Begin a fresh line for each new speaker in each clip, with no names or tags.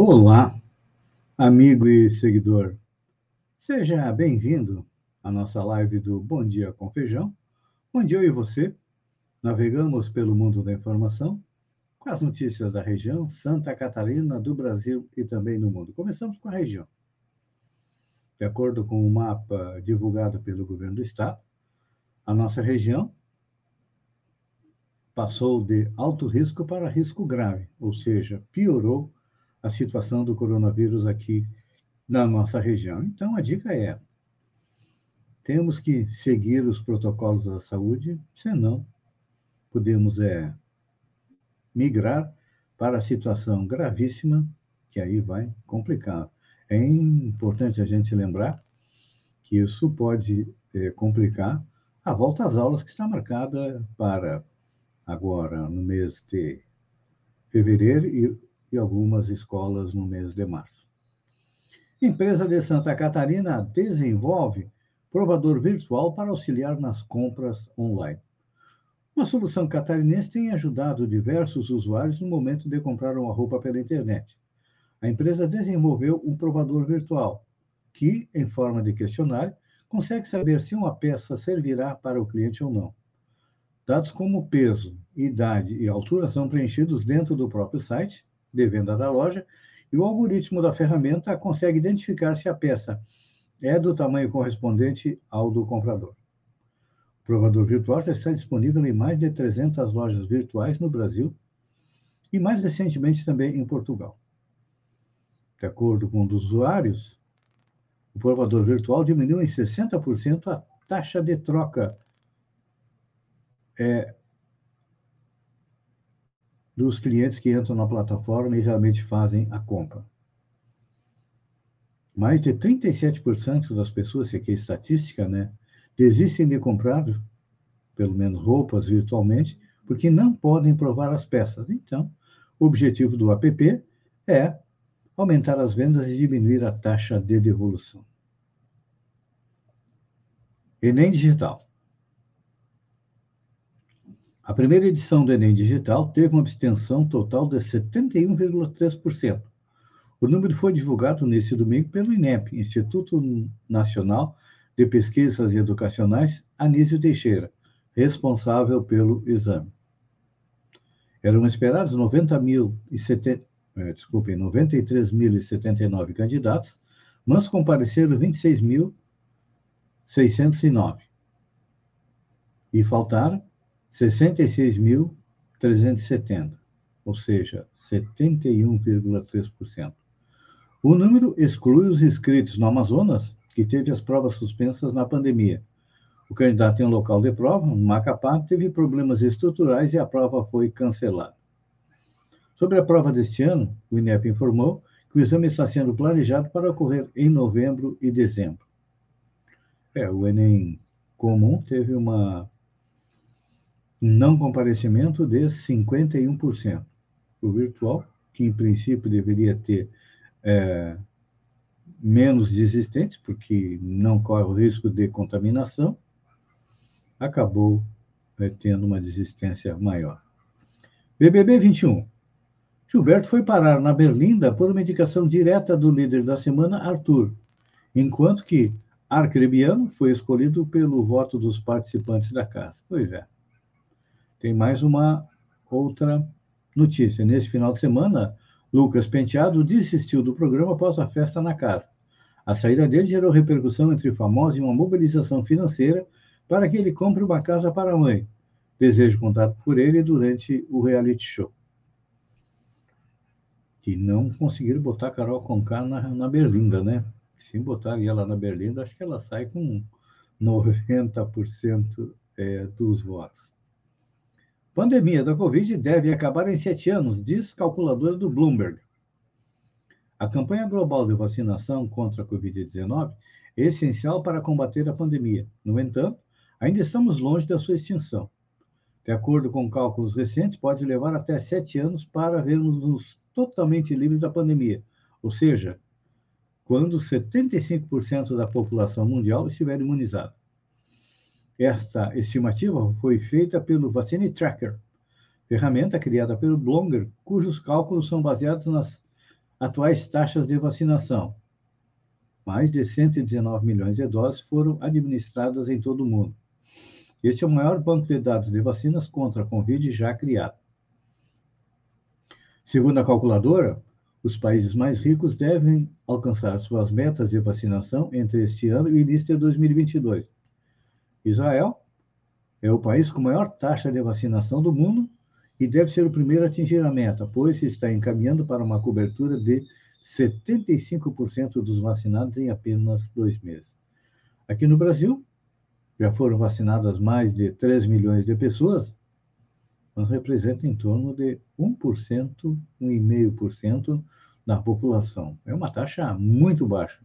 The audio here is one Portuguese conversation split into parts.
Olá, amigo e seguidor. Seja bem-vindo à nossa live do Bom Dia com Feijão, onde eu e você navegamos pelo mundo da informação com as notícias da região, Santa Catarina, do Brasil e também do mundo. Começamos com a região. De acordo com o mapa divulgado pelo governo do estado, a nossa região passou de alto risco para risco grave, ou seja, piorou a situação do coronavírus aqui na nossa região. Então, a dica é: temos que seguir os protocolos da saúde, senão podemos é, migrar para a situação gravíssima, que aí vai complicar. É importante a gente lembrar que isso pode é, complicar a volta às aulas que está marcada para agora, no mês de fevereiro e e algumas escolas no mês de março. Empresa de Santa Catarina desenvolve provador virtual para auxiliar nas compras online. Uma solução catarinense tem ajudado diversos usuários no momento de comprar uma roupa pela internet. A empresa desenvolveu um provador virtual que, em forma de questionário, consegue saber se uma peça servirá para o cliente ou não. Dados como peso, idade e altura são preenchidos dentro do próprio site de venda da loja, e o algoritmo da ferramenta consegue identificar se a peça é do tamanho correspondente ao do comprador. O provador virtual já está disponível em mais de 300 lojas virtuais no Brasil e mais recentemente também em Portugal. De acordo com um dos usuários, o provador virtual diminuiu em 60% a taxa de troca é, dos clientes que entram na plataforma e realmente fazem a compra. Mais de 37% das pessoas, isso aqui é estatística, né, desistem de comprar, pelo menos roupas virtualmente, porque não podem provar as peças. Então, o objetivo do app é aumentar as vendas e diminuir a taxa de devolução. Enem Digital. A primeira edição do Enem Digital teve uma abstenção total de 71,3%. O número foi divulgado neste domingo pelo INEP, Instituto Nacional de Pesquisas Educacionais, Anísio Teixeira, responsável pelo exame. Eram esperados 90 mil e sete, é, desculpem, 93.079 candidatos, mas compareceram 26.609. E faltaram 66.370, ou seja, 71,3%. O número exclui os inscritos no Amazonas, que teve as provas suspensas na pandemia. O candidato em um local de prova, Macapá, teve problemas estruturais e a prova foi cancelada. Sobre a prova deste ano, o INEP informou que o exame está sendo planejado para ocorrer em novembro e dezembro. É, o Enem comum teve uma não comparecimento de 51%. O virtual, que em princípio deveria ter é, menos desistentes, porque não corre o risco de contaminação, acabou é, tendo uma desistência maior. BBB 21. Gilberto foi parar na Berlinda por uma indicação direta do líder da semana, Arthur, enquanto que Arcrebiano foi escolhido pelo voto dos participantes da casa. Pois é tem mais uma outra notícia. Nesse final de semana, Lucas Penteado desistiu do programa após a festa na casa. A saída dele gerou repercussão entre famosos e uma mobilização financeira para que ele compre uma casa para a mãe. Desejo contato por ele durante o reality show. Que não conseguiram botar Carol Conká na, na Berlinda, né? Se botar ela na Berlinda, acho que ela sai com 90% é, dos votos. Pandemia da Covid deve acabar em sete anos, diz calculadora do Bloomberg. A campanha global de vacinação contra a Covid-19 é essencial para combater a pandemia. No entanto, ainda estamos longe da sua extinção. De acordo com cálculos recentes, pode levar até sete anos para vermos-nos totalmente livres da pandemia, ou seja, quando 75% da população mundial estiver imunizada. Esta estimativa foi feita pelo Vaccine Tracker, ferramenta criada pelo Blonger, cujos cálculos são baseados nas atuais taxas de vacinação. Mais de 119 milhões de doses foram administradas em todo o mundo. Este é o maior banco de dados de vacinas contra a Covid já criado. Segundo a calculadora, os países mais ricos devem alcançar suas metas de vacinação entre este ano e o início de 2022. Israel é o país com maior taxa de vacinação do mundo e deve ser o primeiro a atingir a meta, pois está encaminhando para uma cobertura de 75% dos vacinados em apenas dois meses. Aqui no Brasil, já foram vacinadas mais de 3 milhões de pessoas, mas representa em torno de 1%, 1,5% da população. É uma taxa muito baixa.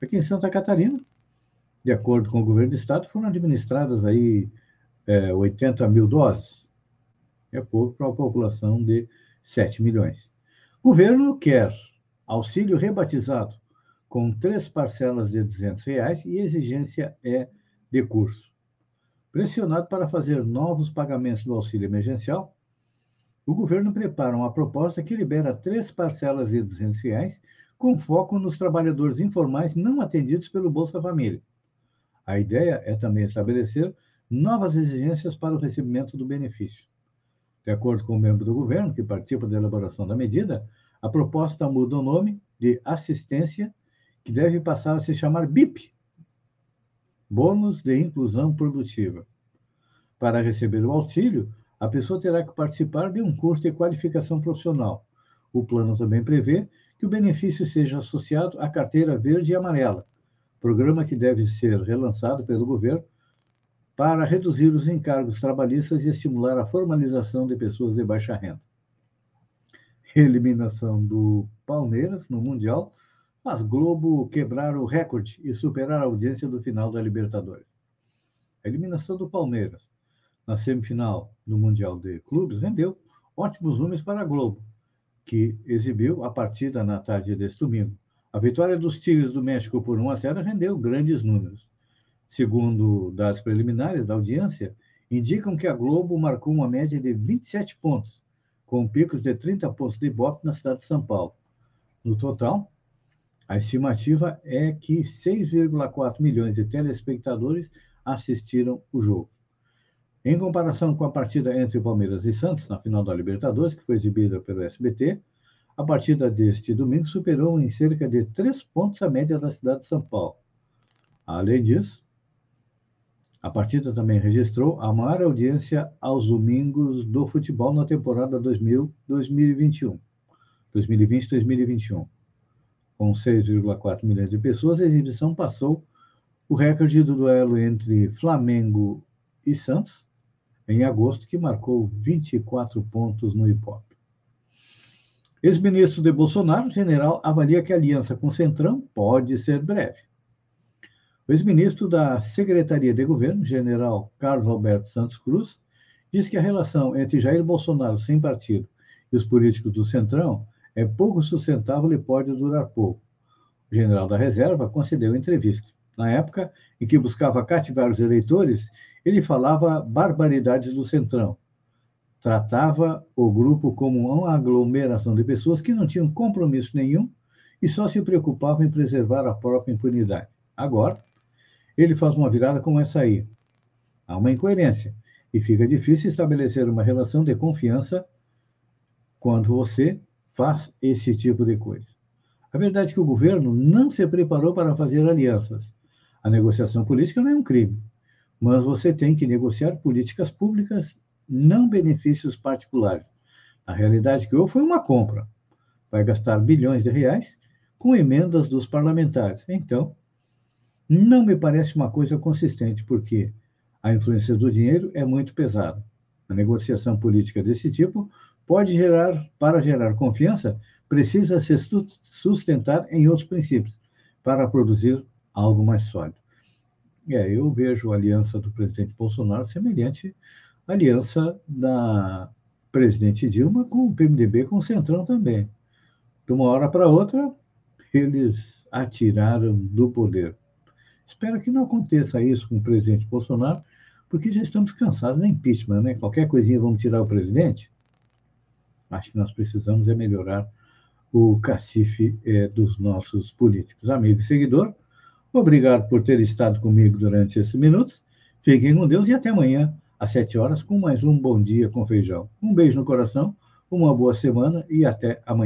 Aqui em Santa Catarina, de acordo com o governo do estado, foram administradas aí é, 80 mil doses. É pouco para uma população de 7 milhões. O governo quer auxílio rebatizado com três parcelas de 200 reais e exigência é de curso. Pressionado para fazer novos pagamentos do auxílio emergencial, o governo prepara uma proposta que libera três parcelas de 200 reais, com foco nos trabalhadores informais não atendidos pelo Bolsa Família. A ideia é também estabelecer novas exigências para o recebimento do benefício. De acordo com o membro do governo que participa da elaboração da medida, a proposta muda o nome de assistência, que deve passar a se chamar BIP Bônus de Inclusão Produtiva. Para receber o auxílio, a pessoa terá que participar de um curso de qualificação profissional. O plano também prevê que o benefício seja associado à carteira verde e amarela, programa que deve ser relançado pelo governo para reduzir os encargos trabalhistas e estimular a formalização de pessoas de baixa renda. Eliminação do Palmeiras no Mundial mas Globo quebrar o recorde e superar a audiência do final da Libertadores. A eliminação do Palmeiras na semifinal do Mundial de Clubes rendeu ótimos números para a Globo, que exibiu a partida na tarde deste domingo. A vitória dos Tigres do México por 1 a 0 rendeu grandes números. Segundo dados preliminares da audiência, indicam que a Globo marcou uma média de 27 pontos, com picos de 30 pontos de Ibope na cidade de São Paulo. No total, a estimativa é que 6,4 milhões de telespectadores assistiram o jogo. Em comparação com a partida entre Palmeiras e Santos, na final da Libertadores, que foi exibida pelo SBT, a partida deste domingo superou em cerca de três pontos a média da cidade de São Paulo. Além disso, a partida também registrou a maior audiência aos domingos do futebol na temporada 2021. 2020-2021 com 6,4 milhões de pessoas, a exibição passou o recorde do duelo entre Flamengo e Santos, em agosto, que marcou 24 pontos no Ipope. Ex-ministro de Bolsonaro, general, avalia que a aliança com o Centrão pode ser breve. O ex-ministro da Secretaria de Governo, general Carlos Alberto Santos Cruz, diz que a relação entre Jair Bolsonaro sem partido e os políticos do Centrão é pouco sustentável e pode durar pouco. O general da reserva concedeu entrevista. Na época em que buscava cativar os eleitores, ele falava barbaridades do Centrão. Tratava o grupo como uma aglomeração de pessoas que não tinham compromisso nenhum e só se preocupavam em preservar a própria impunidade. Agora, ele faz uma virada como essa aí. Há uma incoerência e fica difícil estabelecer uma relação de confiança quando você faz esse tipo de coisa. A verdade é que o governo não se preparou para fazer alianças. A negociação política não é um crime, mas você tem que negociar políticas públicas, não benefícios particulares. A realidade que houve foi uma compra. Vai gastar bilhões de reais com emendas dos parlamentares. Então, não me parece uma coisa consistente, porque a influência do dinheiro é muito pesada. A negociação política desse tipo pode gerar, para gerar confiança, precisa se sustentar em outros princípios para produzir algo mais sólido. É, eu vejo a aliança do presidente Bolsonaro semelhante aliança da presidente Dilma com o PMDB, com o Centrão também. De uma hora para outra, eles atiraram do poder. Espero que não aconteça isso com o presidente Bolsonaro, porque já estamos cansados da impeachment, né? Qualquer coisinha vamos tirar o presidente. Acho que nós precisamos é melhorar o cacife é, dos nossos políticos. Amigo e seguidor, obrigado por ter estado comigo durante esses minutos. Fiquem com Deus e até amanhã, às sete horas, com mais um Bom Dia com Feijão. Um beijo no coração, uma boa semana e até amanhã.